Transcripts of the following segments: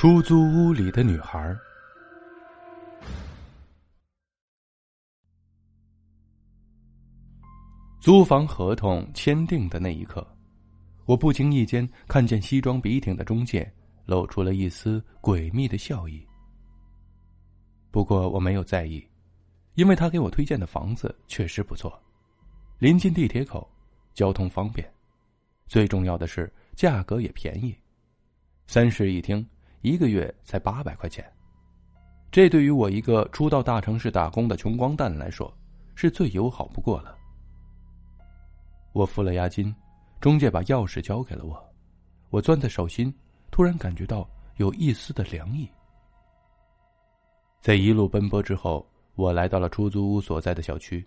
出租屋里的女孩。租房合同签订的那一刻，我不经意间看见西装笔挺的中介露出了一丝诡秘的笑意。不过我没有在意，因为他给我推荐的房子确实不错，临近地铁口，交通方便，最重要的是价格也便宜，三室一厅，一个月才八百块钱。这对于我一个初到大城市打工的穷光蛋来说，是最友好不过了。我付了押金，中介把钥匙交给了我。我攥在手心，突然感觉到有一丝的凉意。在一路奔波之后，我来到了出租屋所在的小区。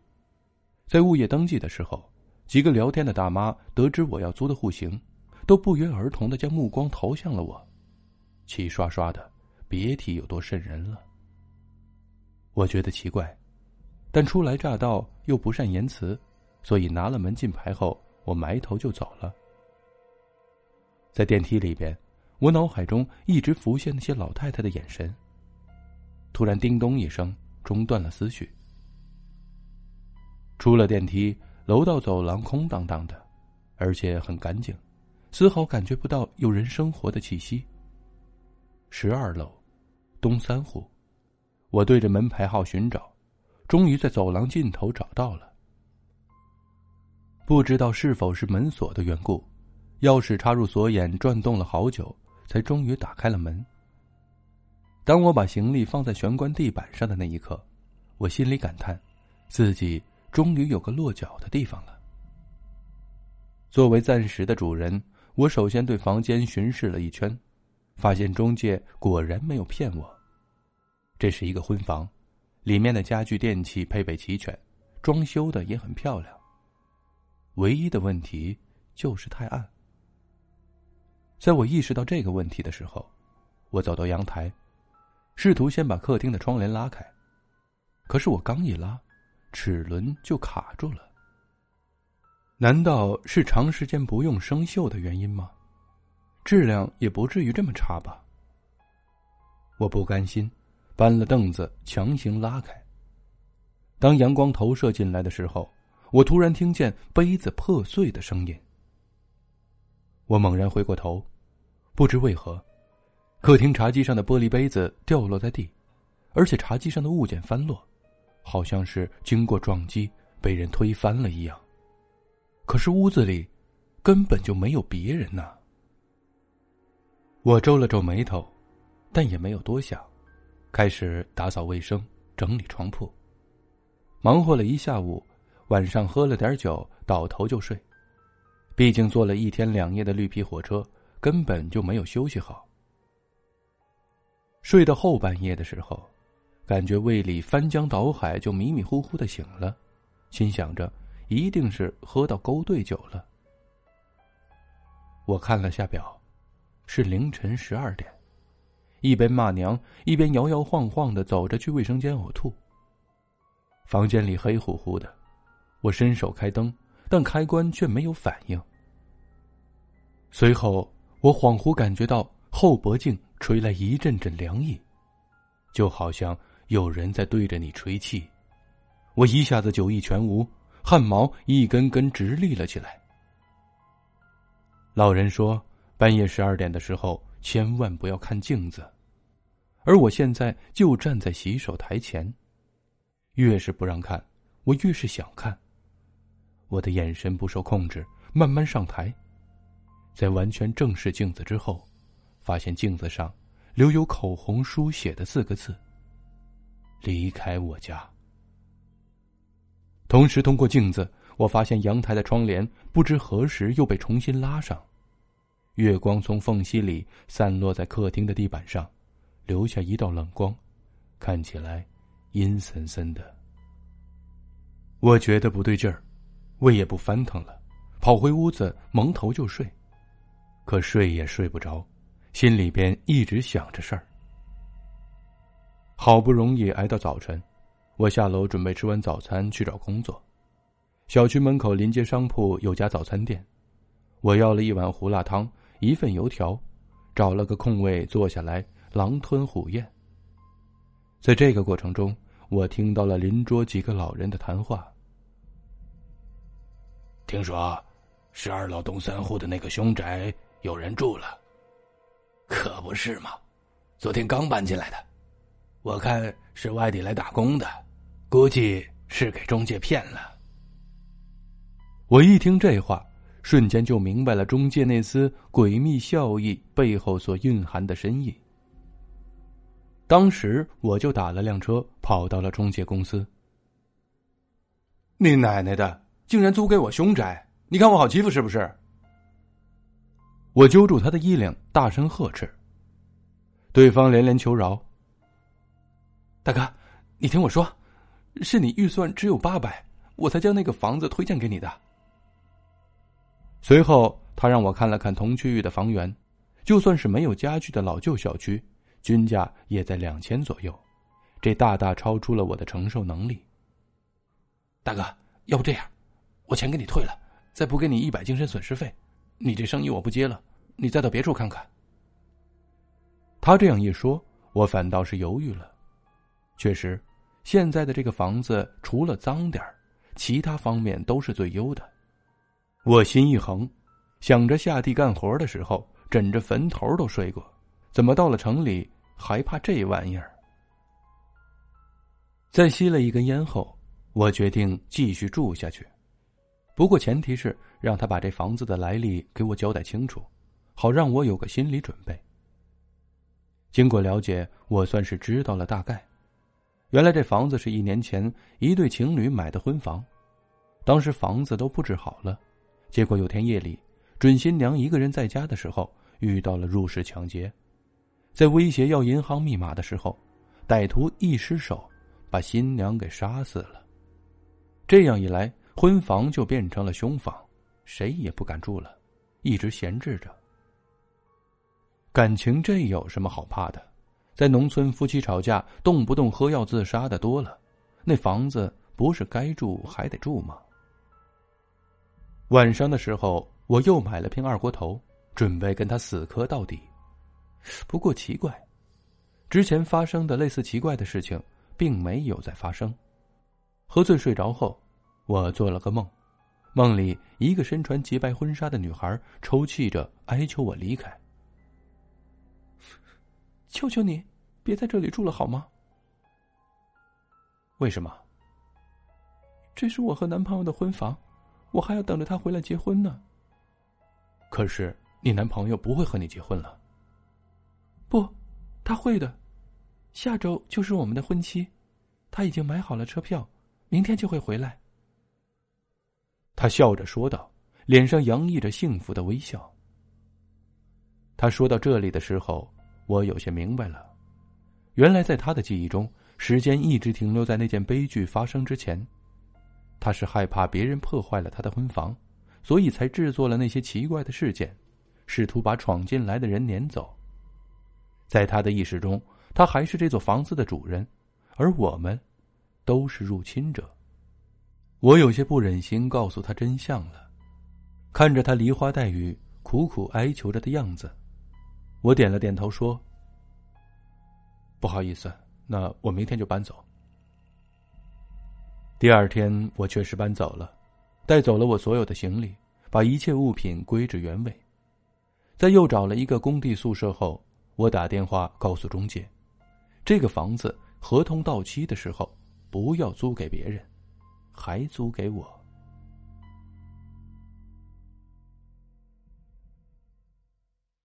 在物业登记的时候，几个聊天的大妈得知我要租的户型，都不约而同的将目光投向了我，齐刷刷的，别提有多瘆人了。我觉得奇怪，但初来乍到又不善言辞。所以拿了门禁牌后，我埋头就走了。在电梯里边，我脑海中一直浮现那些老太太的眼神。突然，叮咚一声，中断了思绪。出了电梯，楼道走廊空荡荡的，而且很干净，丝毫感觉不到有人生活的气息。十二楼，东三户，我对着门牌号寻找，终于在走廊尽头找到了。不知道是否是门锁的缘故，钥匙插入锁眼转动了好久，才终于打开了门。当我把行李放在玄关地板上的那一刻，我心里感叹，自己终于有个落脚的地方了。作为暂时的主人，我首先对房间巡视了一圈，发现中介果然没有骗我。这是一个婚房，里面的家具电器配备齐全，装修的也很漂亮。唯一的问题就是太暗。在我意识到这个问题的时候，我走到阳台，试图先把客厅的窗帘拉开，可是我刚一拉，齿轮就卡住了。难道是长时间不用生锈的原因吗？质量也不至于这么差吧？我不甘心，搬了凳子强行拉开。当阳光投射进来的时候。我突然听见杯子破碎的声音，我猛然回过头，不知为何，客厅茶几上的玻璃杯子掉落在地，而且茶几上的物件翻落，好像是经过撞击被人推翻了一样。可是屋子里根本就没有别人呐。我皱了皱眉头，但也没有多想，开始打扫卫生、整理床铺，忙活了一下午。晚上喝了点酒，倒头就睡。毕竟坐了一天两夜的绿皮火车，根本就没有休息好。睡到后半夜的时候，感觉胃里翻江倒海，就迷迷糊糊的醒了，心想着一定是喝到勾兑酒了。我看了下表，是凌晨十二点，一边骂娘，一边摇摇晃晃的走着去卫生间呕吐。房间里黑乎乎的。我伸手开灯，但开关却没有反应。随后，我恍惚感觉到后脖颈吹来一阵阵凉意，就好像有人在对着你吹气。我一下子酒意全无，汗毛一根根直立了起来。老人说，半夜十二点的时候千万不要看镜子，而我现在就站在洗手台前，越是不让看，我越是想看。我的眼神不受控制，慢慢上台，在完全正视镜子之后，发现镜子上留有口红书写的四个字：“离开我家。”同时，通过镜子，我发现阳台的窗帘不知何时又被重新拉上，月光从缝隙里散落在客厅的地板上，留下一道冷光，看起来阴森森的。我觉得不对劲儿。胃也不翻腾了，跑回屋子蒙头就睡，可睡也睡不着，心里边一直想着事儿。好不容易挨到早晨，我下楼准备吃完早餐去找工作。小区门口临街商铺有家早餐店，我要了一碗胡辣汤，一份油条，找了个空位坐下来，狼吞虎咽。在这个过程中，我听到了邻桌几个老人的谈话。听说，十二楼东三户的那个凶宅有人住了。可不是嘛，昨天刚搬进来的，我看是外地来打工的，估计是给中介骗了。我一听这话，瞬间就明白了中介那丝诡秘笑意背后所蕴含的深意。当时我就打了辆车，跑到了中介公司。你奶奶的，竟然租给我凶宅！你看我好欺负是不是？我揪住他的衣领，大声呵斥。对方连连求饶：“大哥，你听我说，是你预算只有八百，我才将那个房子推荐给你的。”随后，他让我看了看同区域的房源，就算是没有家具的老旧小区。均价也在两千左右，这大大超出了我的承受能力。大哥，要不这样，我钱给你退了，再补给你一百精神损失费。你这生意我不接了，你再到别处看看。他这样一说，我反倒是犹豫了。确实，现在的这个房子除了脏点其他方面都是最优的。我心一横，想着下地干活的时候，枕着坟头都睡过。怎么到了城里还怕这玩意儿？在吸了一根烟后，我决定继续住下去。不过前提是让他把这房子的来历给我交代清楚，好让我有个心理准备。经过了解，我算是知道了大概。原来这房子是一年前一对情侣买的婚房，当时房子都布置好了，结果有天夜里，准新娘一个人在家的时候，遇到了入室抢劫。在威胁要银行密码的时候，歹徒一失手，把新娘给杀死了。这样一来，婚房就变成了凶房，谁也不敢住了，一直闲置着。感情这有什么好怕的？在农村，夫妻吵架动不动喝药自杀的多了，那房子不是该住还得住吗？晚上的时候，我又买了瓶二锅头，准备跟他死磕到底。不过奇怪，之前发生的类似奇怪的事情，并没有再发生。喝醉睡着后，我做了个梦，梦里一个身穿洁白婚纱的女孩抽泣着哀求我离开。求求你，别在这里住了好吗？为什么？这是我和男朋友的婚房，我还要等着他回来结婚呢。可是你男朋友不会和你结婚了。不，他会的。下周就是我们的婚期，他已经买好了车票，明天就会回来。他笑着说道，脸上洋溢着幸福的微笑。他说到这里的时候，我有些明白了，原来在他的记忆中，时间一直停留在那件悲剧发生之前。他是害怕别人破坏了他的婚房，所以才制作了那些奇怪的事件，试图把闯进来的人撵走。在他的意识中，他还是这座房子的主人，而我们，都是入侵者。我有些不忍心告诉他真相了，看着他梨花带雨、苦苦哀求着的样子，我点了点头说：“不好意思，那我明天就搬走。”第二天，我确实搬走了，带走了我所有的行李，把一切物品归置原位，在又找了一个工地宿舍后。我打电话告诉中介，这个房子合同到期的时候不要租给别人，还租给我。